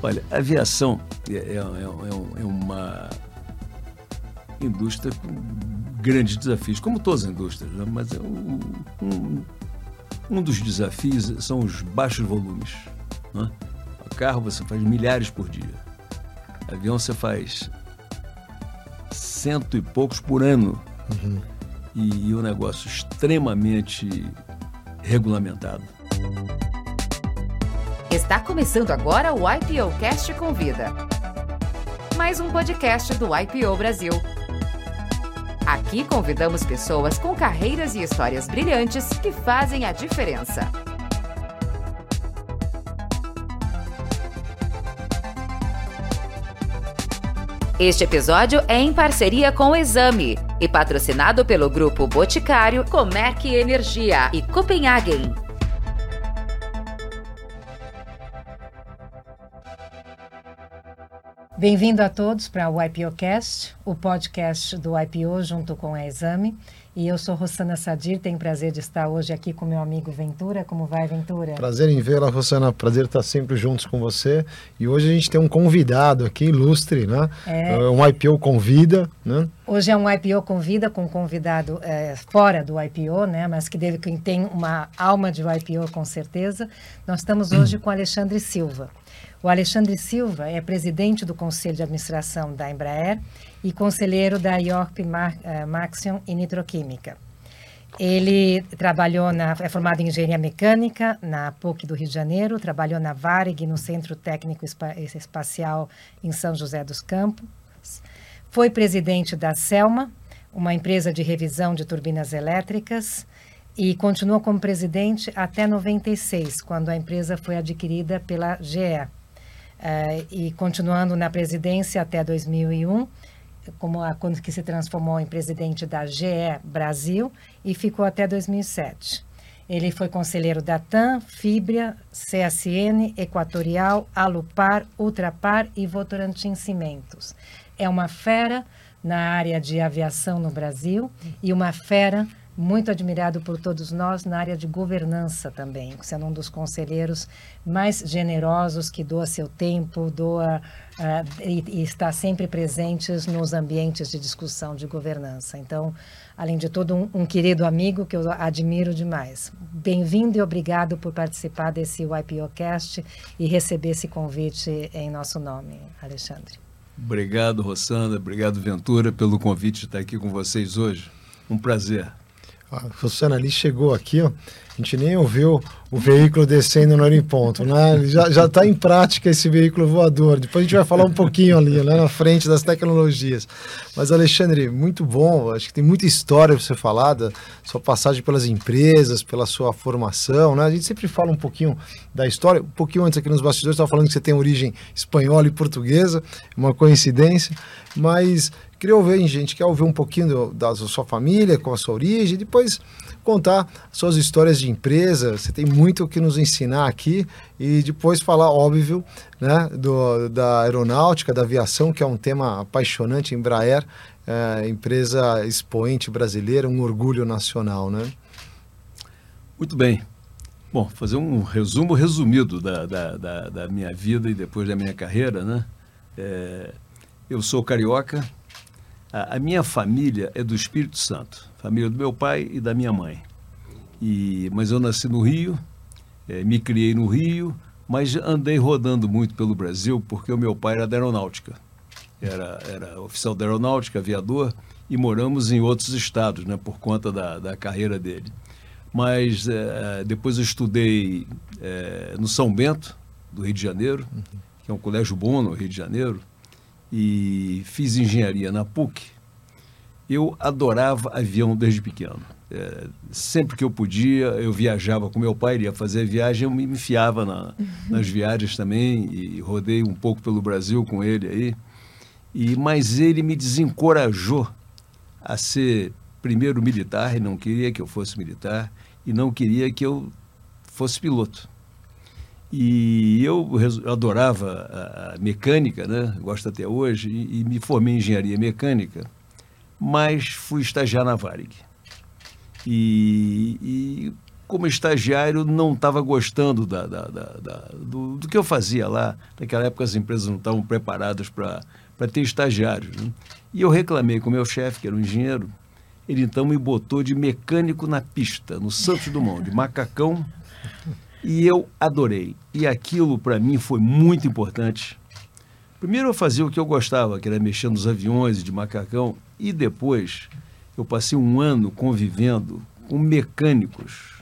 Olha, a aviação é, é, é, é uma indústria com grandes desafios, como todas as indústrias, né? mas é um, um, um, dos desafios são os baixos volumes. Né? O carro você faz milhares por dia. O avião você faz cento e poucos por ano. Uhum. E, e um negócio extremamente regulamentado. Está começando agora o IPO Cast Convida. Mais um podcast do IPO Brasil. Aqui convidamos pessoas com carreiras e histórias brilhantes que fazem a diferença. Este episódio é em parceria com o Exame e patrocinado pelo grupo Boticário, Comerc Energia e Copenhagen. Bem-vindo a todos para o IPOcast, o podcast do IPO junto com a Exame. E eu sou Rossana Sadir, tenho prazer de estar hoje aqui com meu amigo Ventura. Como vai, Ventura? Prazer em vê-la, Rossana. Prazer estar sempre juntos com você. E hoje a gente tem um convidado aqui, ilustre, né? É. é um IPO convida, né? Hoje é um IPO convida com um convidado é, fora do IPO, né? Mas que deve que tem uma alma de IPO com certeza. Nós estamos hoje com Alexandre Silva. O Alexandre Silva é presidente do Conselho de Administração da Embraer e conselheiro da York eh, Maxion e Nitroquímica. Ele trabalhou na, é formado em engenharia mecânica na PUC do Rio de Janeiro, trabalhou na Varig, no Centro Técnico Espacial em São José dos Campos. Foi presidente da Selma, uma empresa de revisão de turbinas elétricas, e continuou como presidente até 96, quando a empresa foi adquirida pela GE. Uh, e continuando na presidência até 2001, como a, quando que se transformou em presidente da GE Brasil e ficou até 2007. Ele foi conselheiro da TAM, Fibria, CSN, Equatorial, Alupar, Ultrapar e Votorantim Cimentos. É uma fera na área de aviação no Brasil e uma fera muito admirado por todos nós na área de governança também, sendo um dos conselheiros mais generosos que doa seu tempo, doa uh, e, e, está sempre presentes nos ambientes de discussão de governança. Então, além de tudo, um, um querido amigo que eu admiro demais. Bem-vindo e obrigado por participar desse YPOcast e receber esse convite em nosso nome, Alexandre. Obrigado, Rossana. Obrigado, Ventura, pelo convite de estar aqui com vocês hoje. Um prazer. A Luciana ali chegou aqui, ó, a gente nem ouviu o veículo descendo no aeroponto, né? Já está em prática esse veículo voador. Depois a gente vai falar um pouquinho ali, lá na frente das tecnologias. Mas, Alexandre, muito bom. Acho que tem muita história para ser falada, sua passagem pelas empresas, pela sua formação, né? A gente sempre fala um pouquinho da história. Um pouquinho antes aqui nos bastidores, estava falando que você tem origem espanhola e portuguesa, uma coincidência. Mas Queria ouvir, gente, quer ouvir um pouquinho da sua família, com a sua origem, depois contar suas histórias de empresa. Você tem muito o que nos ensinar aqui e depois falar, óbvio, né, do, da aeronáutica, da aviação, que é um tema apaixonante. Embraer, é, empresa expoente brasileira, um orgulho nacional, né? Muito bem. Bom, fazer um resumo resumido da, da, da, da minha vida e depois da minha carreira, né? É, eu sou carioca, a, a, minha família é do Espírito Santo, família do meu pai e da minha mãe. E, mas eu nasci no Rio, é, me criei no Rio, mas andei rodando muito pelo Brasil porque o meu pai era da aeronáutica. Era, era oficial da aeronáutica, aviador, e moramos em outros estados, né, por conta da, da carreira dele. Mas é, depois eu estudei é, no São Bento, do Rio de Janeiro, uhum. que é um colégio bom no Rio de Janeiro, e fiz engenharia na PUC, eu adorava avião desde pequeno. É, sempre que eu podia, eu viajava com meu pai, ele ia fazer viagem, eu me enfiava na, uhum. nas viagens também e rodei um pouco pelo Brasil com ele aí. E, mas ele me desencorajou a ser primeiro militar, e não queria que eu fosse militar, e não queria que eu fosse piloto. E eu adorava a mecânica, né? gosto até hoje, e, me formei em engenharia mecânica, mas fui estagiar na Varig. E, e como estagiário, não estava gostando da, da, da, do, do, que eu fazia lá. Naquela época, as empresas não estavam preparadas para ter estagiários. Né? E eu reclamei com o meu chefe, que era um engenheiro. Ele então me botou de mecânico na pista, no Santos Dumont, de macacão. E eu adorei. E aquilo, para mim, foi muito importante. Primeiro, eu fazia o que eu gostava, que era mexer nos aviões de macacão. E depois, eu passei um ano convivendo com mecânicos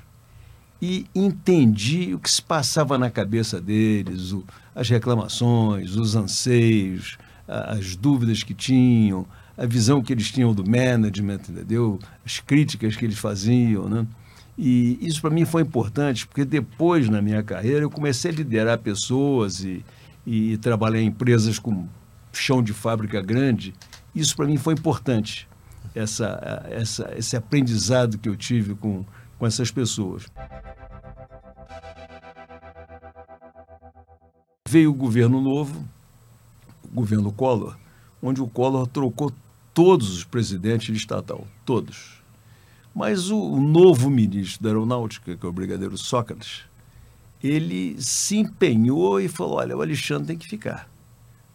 e entendi o que se passava na cabeça deles, o, as reclamações, os anseios, as dúvidas que tinham, a visão que eles tinham do management, entendeu? As críticas que eles faziam, né? E isso para mim foi importante, porque depois na minha carreira eu comecei a liderar pessoas e, e trabalhar em empresas com chão de fábrica grande. Isso para mim foi importante, essa, essa, esse aprendizado que eu tive com, com essas pessoas. Veio o governo novo, o governo Collor, onde o Collor trocou todos os presidentes de estatal, todos. Mas o, novo ministro da Aeronáutica, que é o brigadeiro Sócrates, ele se empenhou e falou: olha, o Alexandre tem que ficar,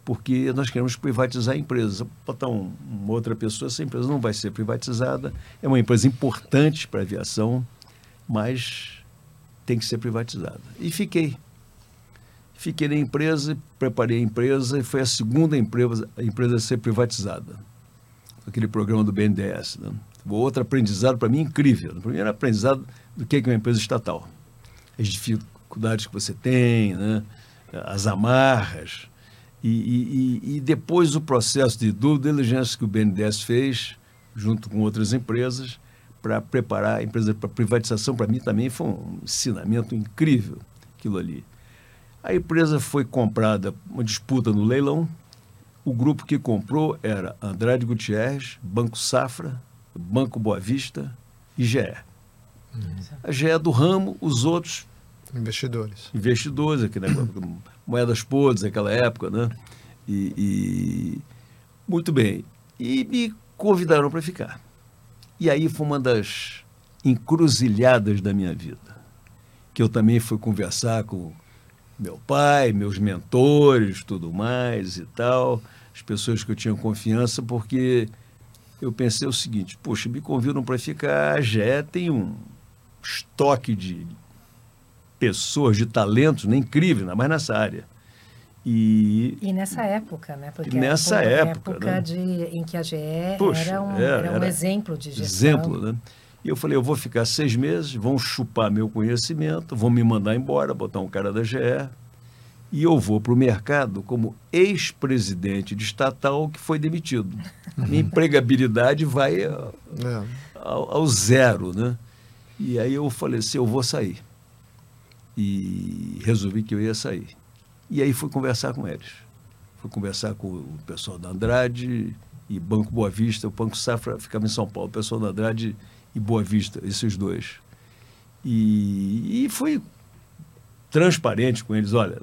porque nós queremos privatizar a empresa. Botar um, uma outra pessoa, essa empresa não vai ser privatizada, é uma empresa importante para a aviação, mas tem que ser privatizada. E fiquei. Fiquei na empresa, preparei a empresa e foi a segunda empresa, a empresa a ser privatizada. Aquele programa do BNDES. Né? Outro aprendizado para mim incrível. O primeiro aprendizado do que é uma empresa estatal. As dificuldades que você tem, né? as amarras. E, e, e depois o processo de due diligence que o BNDES fez, junto com outras empresas, para preparar a empresa para privatização, para mim também foi um ensinamento incrível aquilo ali. A empresa foi comprada, uma disputa no leilão. O grupo que comprou era Andrade Gutierrez, Banco Safra, Banco Boa Vista e GE. Uhum. A GE é do ramo, os outros. Investidores. Investidores, aqui, né? moedas podres naquela época, né? E, e, Muito bem. E me convidaram para ficar. E aí foi uma das encruzilhadas da minha vida. Que eu também fui conversar com meu pai, meus mentores, tudo mais e tal, as pessoas que eu tinha confiança, porque eu pensei o seguinte: poxa, me convidam para ficar, a GE tem um estoque de pessoas, de talentos né, incrível, ainda mais nessa área. E, e nessa época, né? Porque nessa época, época né? de, em que a GE Puxa, era, um, era, era um exemplo de gestão. Exemplo, né? E eu falei, eu vou ficar seis meses, vão chupar meu conhecimento, vão me mandar embora, botar um cara da GE, e eu vou para o mercado como ex-presidente de estatal que foi demitido. Minha empregabilidade vai ao, é. ao, ao, zero, né? E aí eu falei assim, eu vou sair. E resolvi que eu ia sair. E aí fui conversar com eles. Fui conversar com o pessoal da Andrade e Banco Boa Vista. O Banco Safra ficava em São Paulo. O pessoal da Andrade e Boa Vista, esses dois. E, e fui transparente com eles, olha,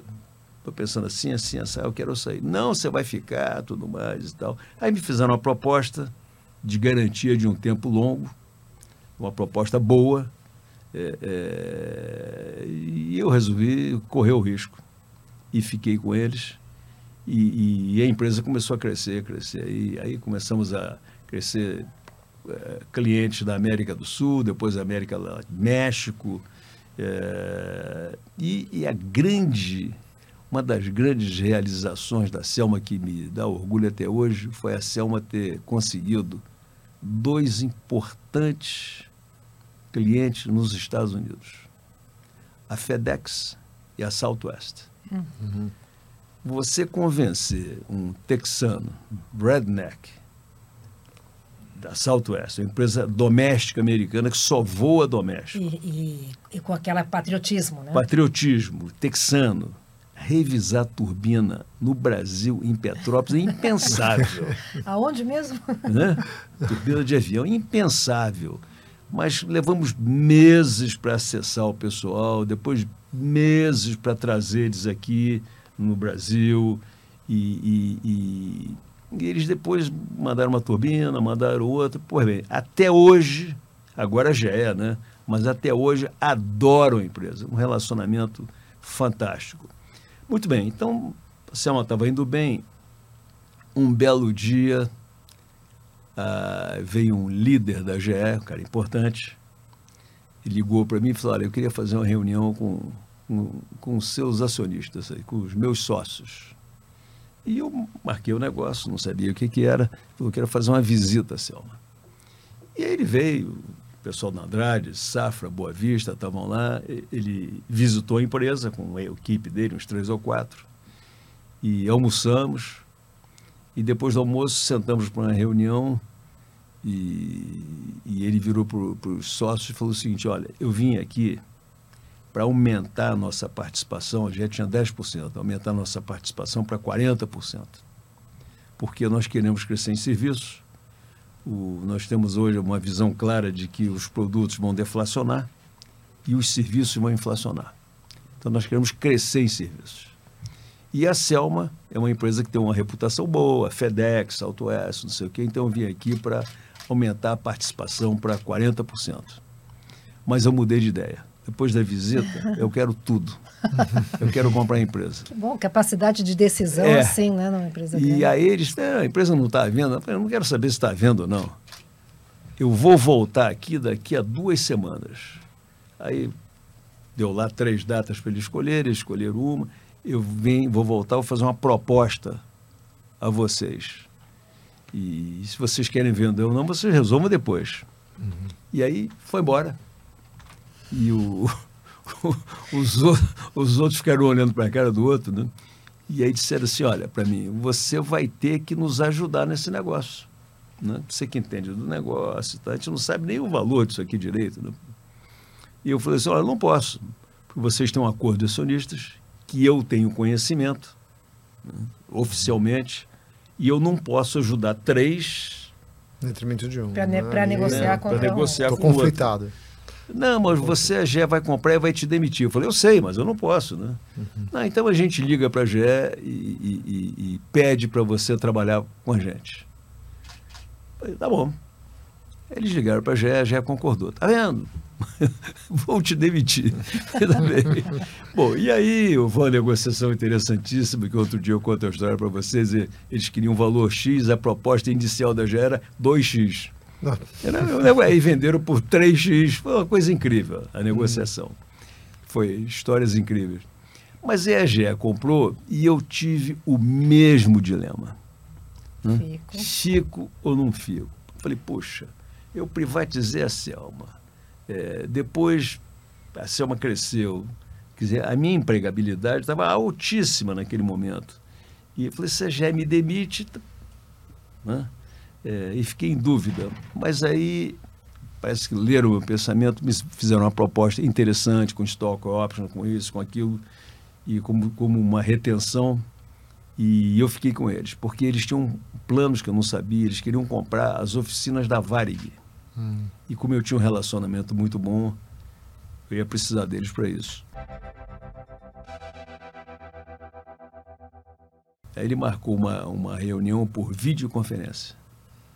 estou pensando assim, assim, assim, eu quero sair. Não, você vai ficar, tudo mais e tal. Aí me fizeram uma proposta de garantia de um tempo longo, uma proposta boa, é, é, e eu resolvi correr o risco. E fiquei com eles, e, e a empresa começou a crescer, crescer. E aí começamos a crescer é, clientes da América do Sul, depois da América do México. É, e, e, a grande, uma das grandes realizações da Selma que me dá orgulho até hoje foi a Selma ter conseguido dois importantes clientes nos Estados Unidos: a FedEx e a Southwest. Uhum. Você convencer um texano, redneck, da Southwest, uma empresa doméstica americana que só voa doméstico. E, e, e com aquele patriotismo, né? Patriotismo, texano. Revisar turbina no Brasil, em Petrópolis, é impensável. Aonde mesmo? Né? Turbina de avião, impensável. Mas levamos meses para acessar o pessoal, depois meses para trazer eles aqui no Brasil. e, e, e eles depois mandaram uma turbina, mandaram outra. Pois bem, até hoje, agora já é, né? mas até hoje adoram a empresa. Um relacionamento fantástico. Muito bem, então a Selma estava indo bem. Um belo dia uh, veio um líder da GE, um cara importante, ligou para mim e falou: Olha, eu queria fazer uma reunião com, com, com seus acionistas, aí, com os meus sócios. E eu marquei o negócio, não sabia o que, que era, falou que era fazer uma visita, Selma. E aí ele veio, o pessoal da Andrade, Safra, Boa Vista, estavam lá. Ele visitou a empresa com a equipe dele, uns três ou quatro, e almoçamos. E depois do almoço sentamos para uma reunião e, e ele virou para os sócios e falou o seguinte: Olha, eu vim aqui para aumentar a nossa participação, a gente tinha 10%, aumentar a nossa participação para 40%. Porque nós queremos crescer em serviços, o, nós temos hoje uma visão clara de que os produtos vão deflacionar e os serviços vão inflacionar. Então nós queremos crescer em serviços. E a Selma é uma empresa que tem uma reputação boa, FedEx, AutoS, não sei o quê, então eu vim aqui para aumentar a participação para 40%. Mas eu mudei de ideia. Depois da visita, eu quero tudo. Eu quero comprar a empresa. Que bom, capacidade de decisão é. assim, né, numa empresa E grande. aí eles, a empresa não está à venda. Eu não quero saber se está à venda ou não. Eu vou voltar aqui daqui a duas semanas. Aí deu lá três datas para eles escolherem, escolheram uma. Eu venho, vou voltar, vou fazer uma proposta a vocês. E se vocês querem vender ou não, vocês resolvam depois. Uhum. E aí foi embora. E o, os, os outros ficaram olhando para a cara do outro, né? E aí disseram assim: olha, para mim, você vai ter que nos ajudar nesse negócio. Né? Você que entende do negócio, tá? a gente não sabe nem o valor disso aqui direito. Né? E eu falei assim: olha, não posso, porque vocês têm um acordo de acionistas que eu tenho conhecimento, né? oficialmente, e eu não posso ajudar três. Detrimento de um. Para ne né? negociar, com, negociar com conflitado. Outro. Não, mas você, a GE, vai comprar e vai te demitir. Eu falei, eu sei, mas eu não posso, né? Uhum. Não, então a gente liga para a GE e, e, e, e pede para você trabalhar com a gente. Eu falei, tá bom. Eles ligaram para a GE, a GE concordou. Tá vendo? Vou te demitir. bom, e aí houve uma negociação interessantíssima, que outro dia eu conto a história para vocês. Eles queriam um valor X, a proposta inicial da GE era 2X. Era, e venderam por 3x. Foi uma coisa incrível a negociação. Foi histórias incríveis. Mas a EGE comprou e eu tive o mesmo dilema. Fico. Fico ou não fico? Falei, poxa, eu privatizei a Selma. É, depois a Selma cresceu. Quer dizer, a minha empregabilidade estava altíssima naquele momento. E eu falei, se a EGE me demite, né? É, e fiquei em dúvida. Mas aí parece que leram o meu pensamento, me fizeram uma proposta interessante com stock option, com isso, com aquilo, e como, como uma retenção. E eu fiquei com eles, porque eles tinham planos que eu não sabia, eles queriam comprar as oficinas da Varig. Hum. E como eu tinha um relacionamento muito bom, eu ia precisar deles para isso. Aí ele marcou uma, uma reunião por videoconferência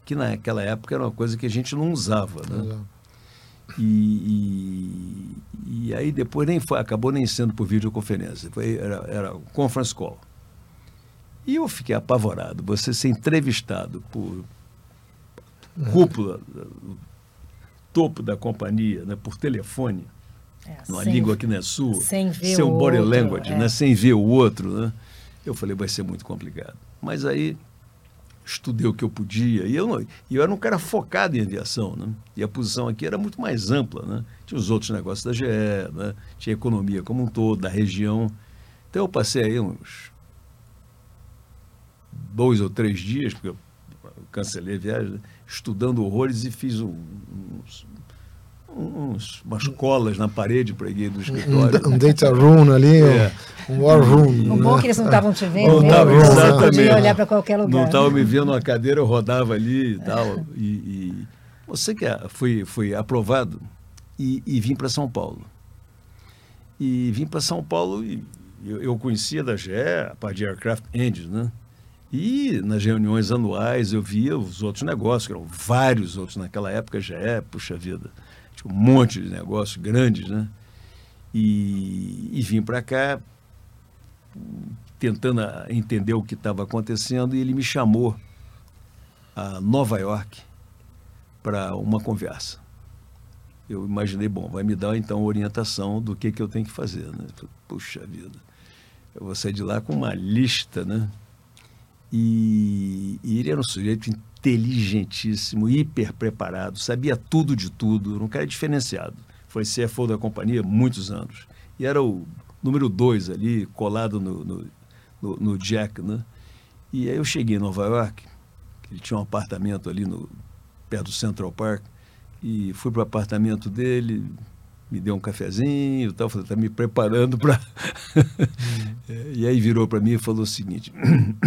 que naquela época era uma coisa que a gente não usava, né? E, e, e, aí depois nem foi, acabou nem sendo por videoconferência, foi, era, era conference call. E eu fiquei apavorado, você ser entrevistado por cúpula, topo da companhia, né, por telefone, é, numa sem, língua que não é sua, sem ver seu o body outro, language, é. né, sem ver o outro, né? Eu falei, vai ser muito complicado. Mas aí estudei o que eu podia. E eu, não, eu era um cara focado em aviação, né? E a posição aqui era muito mais ampla, né? Tinha os outros negócios da GE, né? tinha economia como um todo, da região. Então eu passei aí uns dois ou três dias, porque eu cancelei a viagem, né? estudando horrores e fiz um, uns, uns, umas colas na parede preguei do escritório. Um, um data room ali, é. um war room. O bom é que eles não estavam te vendo, não mesmo, tava, exatamente. podia olhar para qualquer lugar. Não estavam me vendo na cadeira, eu rodava ali e tal. E, e você que é, fui, fui aprovado e, e vim para São Paulo. E vim para São Paulo e eu, eu, conhecia da GE, a parte de Aircraft Engines, né? E nas reuniões anuais eu via os outros negócios, que eram vários outros naquela época, GE, puxa vida um monte de negócios grandes, né? E, e vim para cá tentando entender o que estava acontecendo e ele me chamou a Nova York para uma conversa. Eu imaginei, bom, vai me dar então orientação do que, que eu tenho que fazer. Né? Puxa vida, eu vou sair de lá com uma lista, né? E, e ele era um sujeito inteligentíssimo, hiper preparado, sabia tudo de tudo, um cara diferenciado. Foi CFO da companhia muitos anos. E era o número dois ali, colado no, no, no, no Jack, né? E aí eu cheguei em Nova York, ele tinha um apartamento ali no, perto do Central Park, e fui para o apartamento dele, me deu um cafezinho e tal, falei, está me preparando para... e aí virou para mim e falou o seguinte,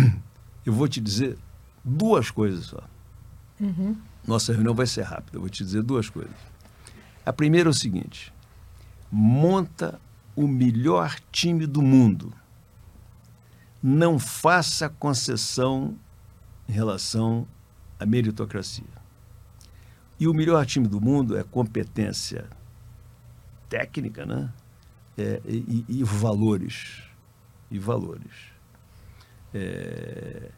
eu vou te dizer duas coisas só. Uhum. Nossa reunião vai ser rápida, eu vou te dizer duas coisas. A primeira é o seguinte, monta o melhor time do mundo. Não faça concessão em relação à meritocracia. E o melhor time do mundo é competência técnica, né? É, e, e, valores. E valores. É,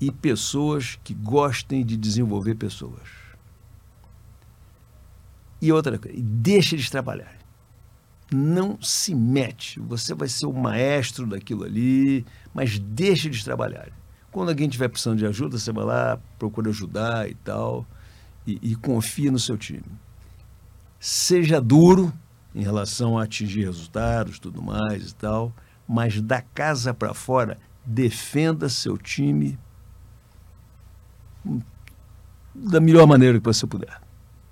e pessoas que gostem de desenvolver pessoas. E outra coisa, deixa eles trabalharem. Não se mete. Você vai ser o maestro daquilo ali, mas deixa eles trabalharem. Quando alguém tiver precisando de ajuda, você vai lá, procura ajudar e tal e, e confie no seu time. Seja duro em relação a atingir resultados, tudo mais e tal, mas da casa para fora, defenda seu time da melhor maneira que você puder.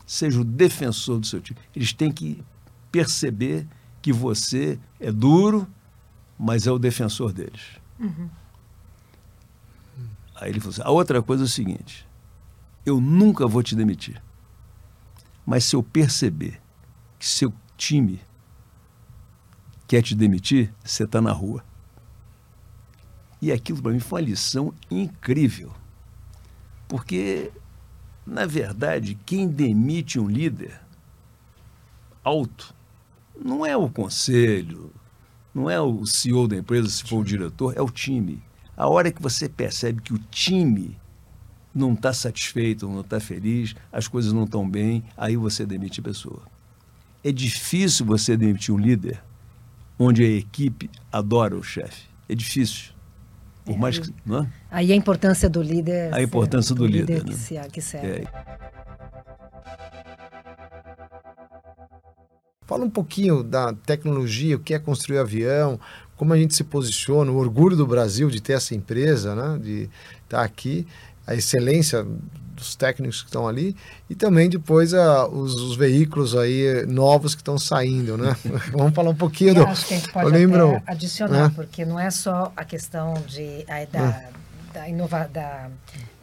Seja o defensor do seu time. Eles têm que perceber que você é duro, mas é o defensor deles. Uhum. Aí ele falou assim, a outra coisa é o seguinte, eu nunca vou te demitir. Mas se eu perceber que seu time quer te demitir, você está na rua. E aquilo para mim foi uma lição incrível. Porque, na verdade, quem demite um líder alto não é o conselho, não é o CEO da empresa, se for o diretor, é o time. A hora que você percebe que o time não está satisfeito, não está feliz, as coisas não estão bem, aí você demite a pessoa. É difícil você demitir um líder onde a equipe adora o chefe. É difícil. Por é, mais que, não é? Aí a importância do líder. A importância do, do líder, líder né? que, se, que serve. É. Fala um pouquinho da tecnologia, o que é construir avião, como a gente se posiciona, o orgulho do Brasil de ter essa empresa, né, de estar aqui a excelência dos técnicos que estão ali e também depois a, os, os, veículos aí novos que estão saindo, né? Vamos falar um pouquinho Eu do. Acho que a gente pode lembro, adicionar, né? porque não é só a questão de a, da, hum. da, inova, da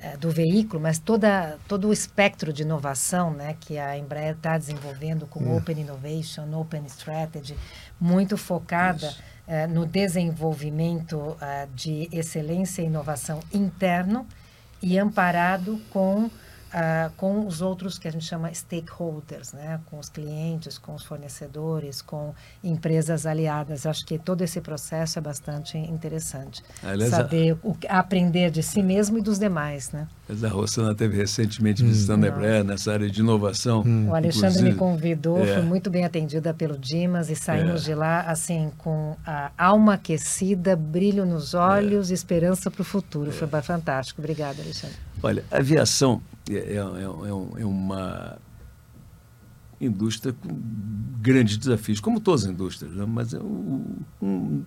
é, do veículo, mas toda, todo o espectro de inovação né, que a Embraer está desenvolvendo com hum. Open Innovation, Open Strategy, muito focada é, no desenvolvimento uh, de excelência e inovação interno e amparado com Uh, com os outros que a gente chama stakeholders, né? com os clientes, com os fornecedores, com empresas aliadas. Acho que todo esse processo é bastante interessante. Aliás, Saber o, aprender de si mesmo e dos demais. Né? A Rossana esteve recentemente hum. visitando a Embraer nessa área de inovação. Hum. O Alexandre me convidou, é. fui muito bem atendida pelo Dimas e saímos é. de lá assim com a alma aquecida, brilho nos olhos, é. esperança para o futuro. Foi é. fantástico. Obrigada, Alexandre. Olha, a aviação é, é, é, é uma indústria com grandes desafios, como todas as indústrias, né? mas é um,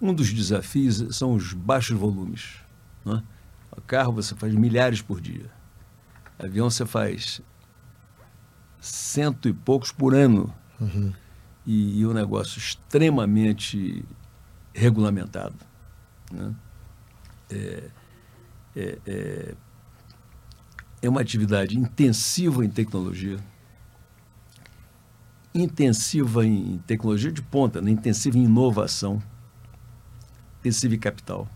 um dos desafios são os baixos volumes. Né? O carro você faz milhares por dia. Avião você faz cento e poucos por ano. Uhum. E, e um negócio extremamente regulamentado. Né? É, é, é, é uma atividade intensiva em tecnologia, intensiva em tecnologia de ponta, né? intensiva em inovação, intensiva em capital,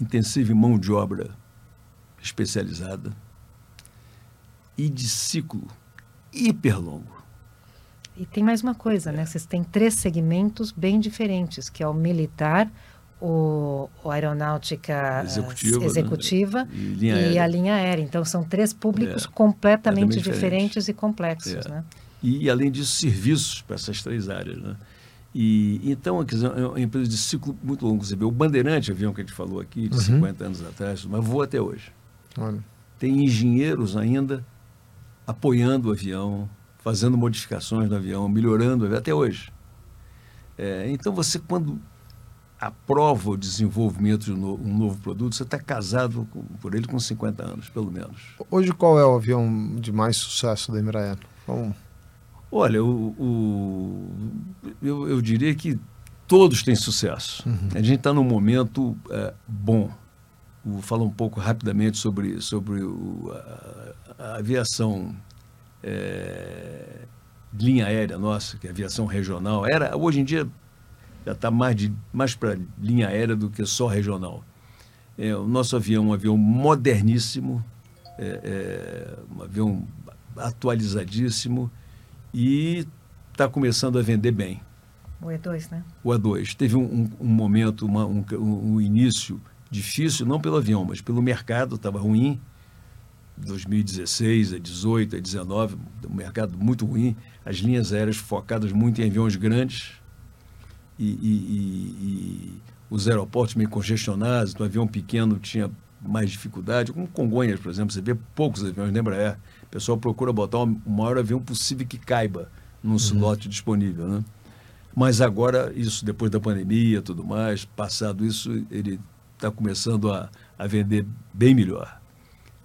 intensiva em mão de obra especializada e de ciclo hiper longo. E tem mais uma coisa, né? Vocês têm três segmentos bem diferentes, que é o militar, o, o aeronáutica executiva, executiva né? e, e a linha aérea. Então são três públicos É, completamente completamente diferentes diferentes. e complexos, É. né? e, além disso, serviços para essas três áreas. Né? E, então, é uma empresa de ciclo muito longo. Você vê o Bandeirante, avião que a gente falou aqui, de Uhum. 50 anos atrás, mas voa até hoje. Olha. Tem engenheiros ainda apoiando o avião, fazendo modificações no avião, melhorando o avião, até hoje. É, então, você, quando aprova o desenvolvimento de um no- um novo produto, você está casado com- por ele com 50 anos, pelo menos. Hoje, qual é o avião de mais sucesso da Embraer? Vamos... Olha, o, o- eu, eu diria que todos têm sucesso. A gente está num momento é, bom. Vou falar um pouco rapidamente sobre, sobre o- a, a aviação é, linha aérea nossa, que é a aviação regional. Era, hoje em dia já está mais, de- mais para linha aérea do que só regional. É, o nosso avião é um avião moderníssimo, é, é, um avião atualizadíssimo e está começando a vender bem. O E2, né? O A2 teve um, um- um momento, uma- um, um- um início difícil, não pelo avião, mas pelo mercado, estava ruim. 2016, a 18, a 19, um mercado muito ruim. As linhas aéreas focadas muito em aviões grandes e, e- e- os aeroportos meio congestionados. Então, avião pequeno tinha mais dificuldade. Como Congonhas, por exemplo, você vê poucos aviões da Embraer. O pessoal procura botar o maior avião possível que caiba num slot disponível, né? Mas agora, isso depois da pandemia tudo mais, passado isso, ele está começando a, a vender bem melhor.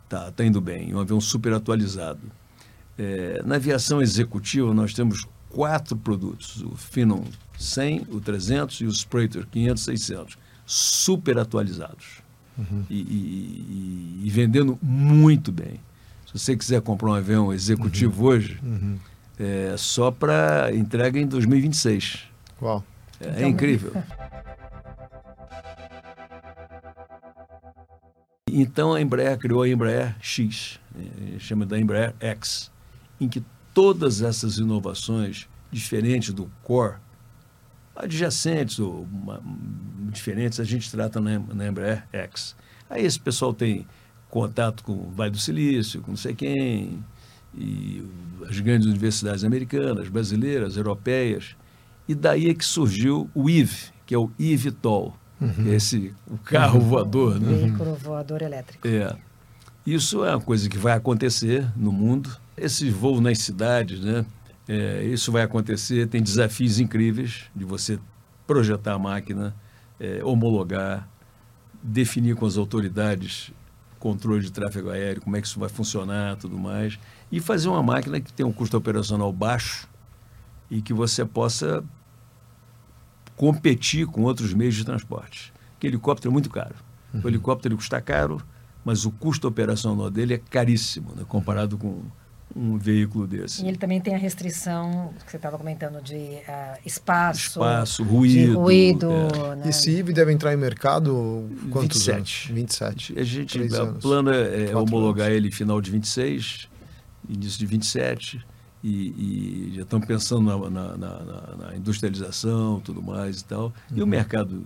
Está tá indo bem, um avião super atualizado. É, na aviação executiva, nós temos quatro produtos: o Phenom 100, o 300 e o Sprater 500, 600, super atualizados e, e- e- e vendendo muito bem. Se você quiser comprar um avião executivo hoje, Uhum. é só para entrega em 2026. Uau. É, Então- incrível. Então a Embraer criou a Embraer X, eh, chama da Embraer X, em que todas essas inovações diferentes do core, adjacentes ou uma- diferentes, a gente trata na, na Embraer X. Aí esse pessoal tem contato com o Vale do Silício, com não sei quem, e as grandes universidades americanas, brasileiras, europeias. E daí é que surgiu o IVE, que é o eVTOL, que é esse o carro voador, né? Veículo voador elétrico. É. Isso é uma coisa que vai acontecer no mundo. Esses voos nas cidades, né? É, isso vai acontecer. Tem desafios incríveis de você projetar a máquina, é, homologar, definir com as autoridades controle de tráfego aéreo, como é que isso vai funcionar, tudo mais, e fazer uma máquina que tenha um custo operacional baixo e que você possa competir com outros meios de transporte. Porque helicóptero é muito caro. O helicóptero ele custa caro, mas o custo operacional dele é caríssimo, né, comparado com um veículo desse. E ele também tem a restrição que você estava comentando de ah, espaço, Espaço, de ruído. ruído. é. né? Esse IB deve entrar em mercado quantos 27. anos? 27. A gente, o plano é, é homologar anos. ele final de 26, início de 27, e, e já estamos pensando na, na- na- na- na industrialização, tudo mais e tal. E Uhum. o mercado,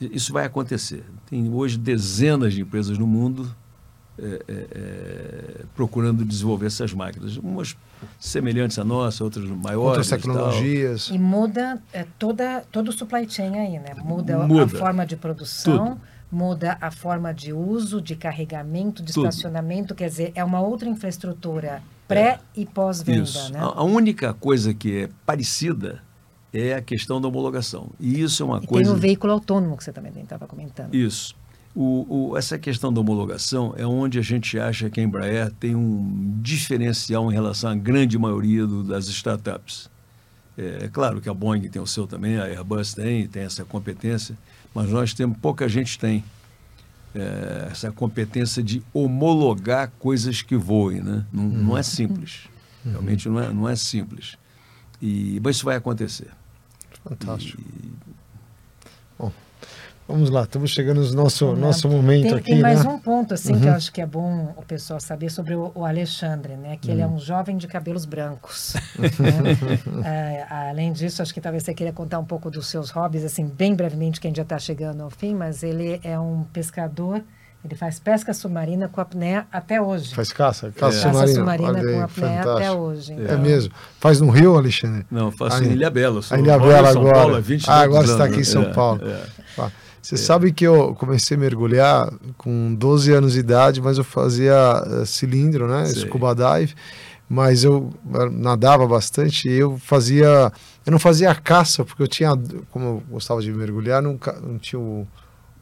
isso vai acontecer. Tem hoje dezenas de empresas no mundo é, é, é, procurando desenvolver essas máquinas. Umas semelhantes à nossa, outras maiores. Outras tal. tecnologias. E muda é, toda, todo o supply chain aí, né? Muda, a Muda. forma de produção, Tudo. muda a forma de uso, de carregamento, de Tudo. estacionamento. Quer dizer, é uma outra infraestrutura pré e pós-venda, né? A, a única coisa que é parecida é a questão da homologação. E isso é uma E coisa. tem o veículo autônomo que você também estava comentando. Isso. O, o- essa questão da homologação é onde a gente acha que a Embraer tem um diferencial em relação à grande maioria do- das startups. É, é claro que a Boeing tem o seu também, a Airbus tem, tem essa competência, mas nós temos, pouca gente tem é, essa competência de homologar coisas que voem. Né? Não, não é simples. Realmente não é, não é simples. E, mas isso vai acontecer. Fantástico. Bom, Vamos lá, estamos chegando no nosso, nosso momento tem, aqui. tem mais né? um ponto assim que eu acho que é bom o pessoal saber sobre o, o Alexandre, né? Que ele é um jovem de cabelos brancos. né? É, além disso, acho que talvez você queira contar um pouco dos seus hobbies, assim, bem brevemente, que a gente já está chegando ao fim, mas ele é um pescador. Ele faz pesca submarina com apneia até hoje. Faz caça? Caça Caça submarina. submarina Olha aí, com apneia até fantástico. hoje. É então- mesmo. Faz no Rio, Alexandre? Não, faço Aí. em Ilha Bela. sou- Ilha Bela agora. Paulo há 20 ah, agora está aqui em São É, Paulo. é. Você sabe que eu comecei a mergulhar com 12 anos de idade, mas eu fazia eh, cilindro, né? Sei. Scuba dive. Mas eu eh, nadava bastante e eu fazia. Eu não fazia caça, porque eu tinha. Como eu gostava de mergulhar, não, não tinha o,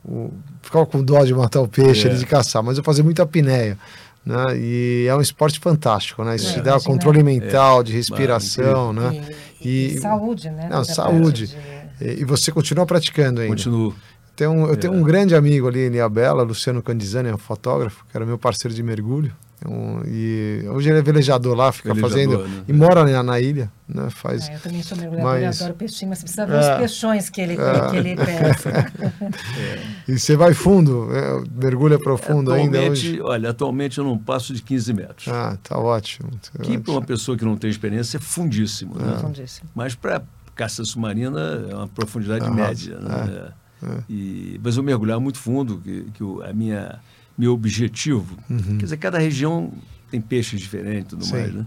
o- Ficava com dó de matar o peixe, É. de caçar, mas eu fazia muita apneia. Né? E é um esporte fantástico, né? Isso É, te dá controle mental, de respiração, né? E, e E- saúde, né? Não, saúde. de- E, e você continua praticando ainda. Continuo. Tem um, eu tenho É. um grande amigo ali em Ilhabela, Luciano Candizani, é um fotógrafo, que era meu parceiro de mergulho. Um, e hoje ele é velejador lá, fica Velejador, fazendo. né? E mora na, na ilha, né? Faz. Ah, eu também sou mergulhadora, Mas- adoro peixinho, mas você precisa ver É. os peixões que ele, É. que ele pesca. E você vai fundo, é, mergulha profundo ainda Atualmente, hoje. olha, atualmente eu não passo de 15 metros. Ah, tá ótimo. tá que para uma pessoa que não tem experiência é fundíssimo, né? Profundíssimo. Mas para caça submarina é uma profundidade Ah, média. Né? E, mas eu mergulhar muito fundo, que, que o, a minha meu objetivo, quer dizer, cada região tem peixes diferentes e tudo Sim. mais, né?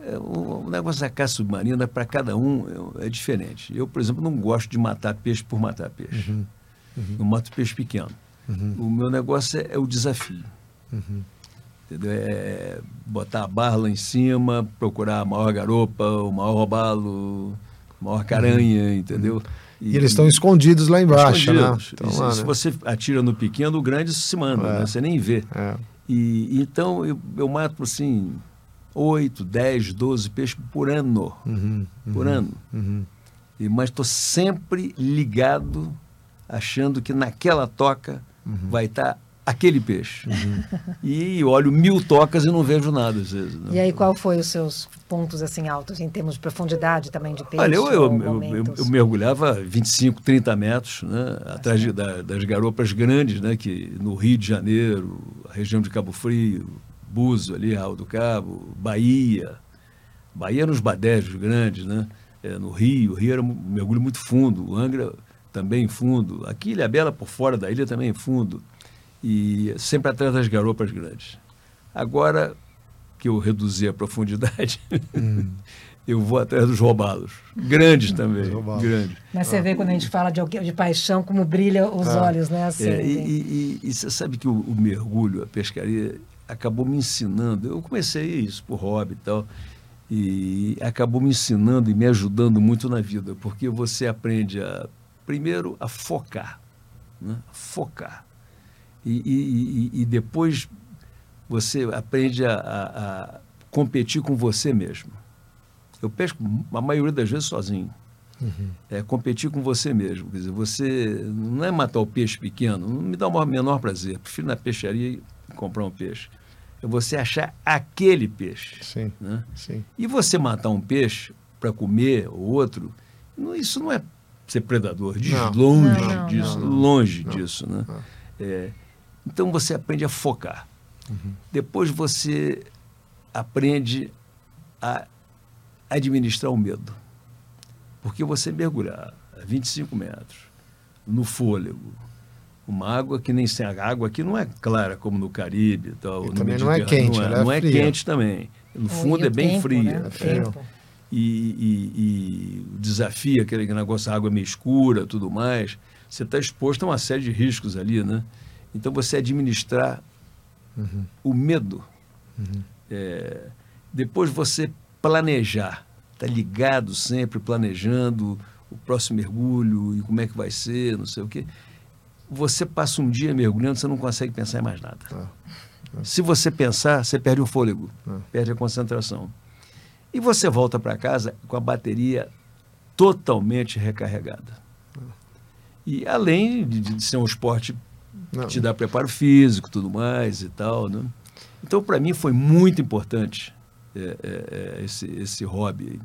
É, o, negócio da caça submarina, para cada um, é, é diferente. Eu, por exemplo, não gosto de matar peixe por matar peixe. Não mato peixe pequeno. O meu negócio é, é o desafio. Entendeu? É botar a barra lá em cima, procurar a maior garopa, o maior robalo, a maior caranha, entendeu? E eles estão escondidos lá embaixo, né? escondidos. Estão E se, lá, se né? você atira no pequeno, o grande se manda, É. né? você nem vê. É. E então eu, eu mato assim 8, 10, 12 peixes por ano. Uhum, Por ano. uhum. E, mas estou sempre ligado, achando que naquela toca Uhum. vai estar aquele peixe. E olho mil tocas e não vejo nada às vezes. né? E aí, qual foi os seus pontos assim altos em termos de profundidade também de peixe? Olha, eu, eu, eu, eu- mergulhava 25, 30 metros, né, atrás de- da- das garopas grandes, né, que no Rio de Janeiro, a região de Cabo Frio, Búzio ali, Raul do Cabo, Bahia. Bahia nos badejos grandes, né? É, no Rio, o Rio era um mergulho muito fundo, o Angra também fundo. Aqui, Ilha Bela, por fora da ilha, também fundo. E sempre atrás das garopas grandes. Agora que eu reduzi a profundidade, eu vou atrás dos robalos. Grandes também, Os robalos. grandes. Mas você vê quando a gente fala de, alguém- de paixão, como brilha os Ah. olhos, né? Assim, É, e, e- e- e você sabe que o, o mergulho, a pescaria, acabou me ensinando. Eu comecei isso por hobby e tal, e acabou me ensinando e me ajudando muito na vida, porque você aprende a, primeiro, a focar, né? focar. E, e- e- depois você aprende a, a- a competir com você mesmo. Eu pesco a maioria das vezes sozinho é competir com você mesmo. Quer dizer, você não é matar o peixe pequeno, não me dá o menor prazer. Prefiro ir na peixaria e comprar um peixe. É você achar aquele peixe. Sim, Né? sim. E você matar um peixe para comer o outro, não- isso não é ser predador, de Não. longe Não, não, disso, não, não. longe Não. disso. Né? Não. É, então você aprende a focar. Depois você aprende a administrar o medo. Porque você mergulhar a 25 metros, no fôlego, uma água que nem sem a água aqui não é clara como no Caribe. e Tal, E no também não é quente, não é, ela é não é fria. quente também. No O- fundo é bem tempo, fria. né? É. E, e, e desafia aquele negócio, a água é meio escura, tudo mais. Você está exposto a uma série de riscos ali, né? Então você administrar Uhum. o medo. É, depois você planejar, tá ligado sempre, planejando o próximo mergulho e como é que vai ser, não sei o quê. Você passa um dia mergulhando, você não consegue pensar em mais nada. Ah. Se você pensar, você perde o fôlego, Ah. perde a concentração. E você volta para casa com a bateria totalmente recarregada. E além de, de ser um esporte Não. te dá preparo físico, tudo mais e tal, né? Então, para mim, foi muito importante é, é, é, esse, esse hobby.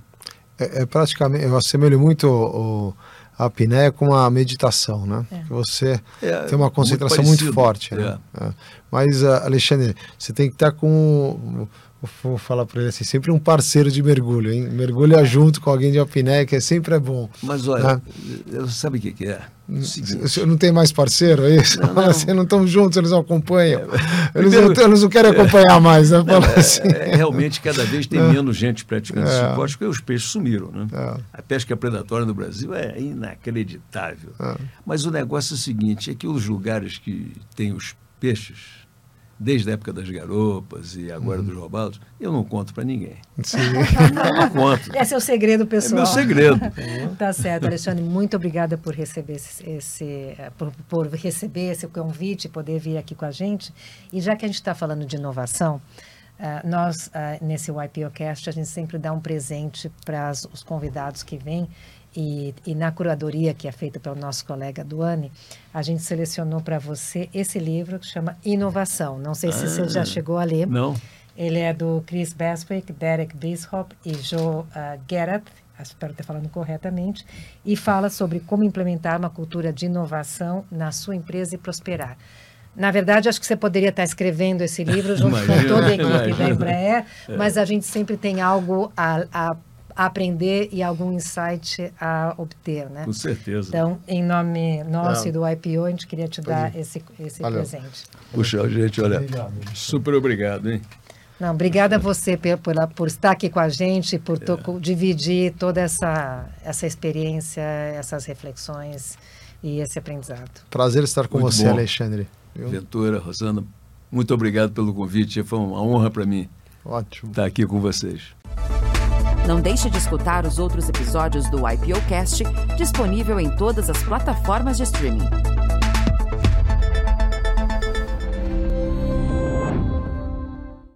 aí. É, é praticamente, eu assemelho muito o- o- a apneia como uma meditação, né? É. Que você É, tem uma concentração muito muito, forte. Né? É. Mas, ah, Alexandre, você tem que estar com. Vou falar para ele assim, sempre um parceiro de mergulho, hein? Mergulha junto com alguém de apneia, que é sempre é bom. Mas olha, né? eu- sabe o que, que é? O seguinte, Você não tem mais parceiro, é isso? Não, não. Vocês não estão juntos, eles não acompanham. Eles, primeiro- não, eles não querem acompanhar mais, né? Fala é, assim. é, realmente cada vez tem menos gente praticando esse É. esporte porque os peixes sumiram. Né? É. A pesca predatória no Brasil é inacreditável. É. Mas o negócio é o seguinte, é que os lugares que tem os peixes, desde a época das garopas e agora Uhum. dos roubados, eu não conto para ninguém. Sim. Eu não conto. Esse é o segredo É pessoal. meu segredo. Tá certo, Alexandre. Muito obrigada por receber esse, esse- por, por receber esse convite, poder vir aqui com a gente. E já que a gente está falando de inovação, ah, nós ah, nesse YPOcast a gente sempre dá um presente para os convidados que vêm. E, e na curadoria que é feita pelo nosso colega Duane, a gente selecionou para você esse livro que chama Inovação. Não sei se você já chegou a ler. Não? Ele é do Chris Beswick, Derek Bishop e Joe uh, Garrett, espero ter falando corretamente, e fala sobre como implementar uma cultura de inovação na sua empresa e prosperar. Na verdade, acho que você poderia estar escrevendo esse livro junto com Imagina, toda a equipe da imagina. Embraer, mas a gente sempre tem algo a, a aprender e algum insight a obter, né? Com certeza. Então, em nome nosso Não. e do IPO, a gente queria te dar esse, esse Valeu. presente. Puxa, gente, olha, Obrigado. super obrigado, hein? Não, obrigada a você por, por estar aqui com a gente, por to- co- dividir toda essa, essa experiência, essas reflexões e esse aprendizado. Prazer estar com Muito você, bom. Alexandre. Viu? Ventura, Rosana, muito obrigado pelo convite. Foi uma honra para mim Ótimo. estar aqui com vocês. Não deixe de escutar os outros episódios do IPOcast, disponível em todas as plataformas de streaming.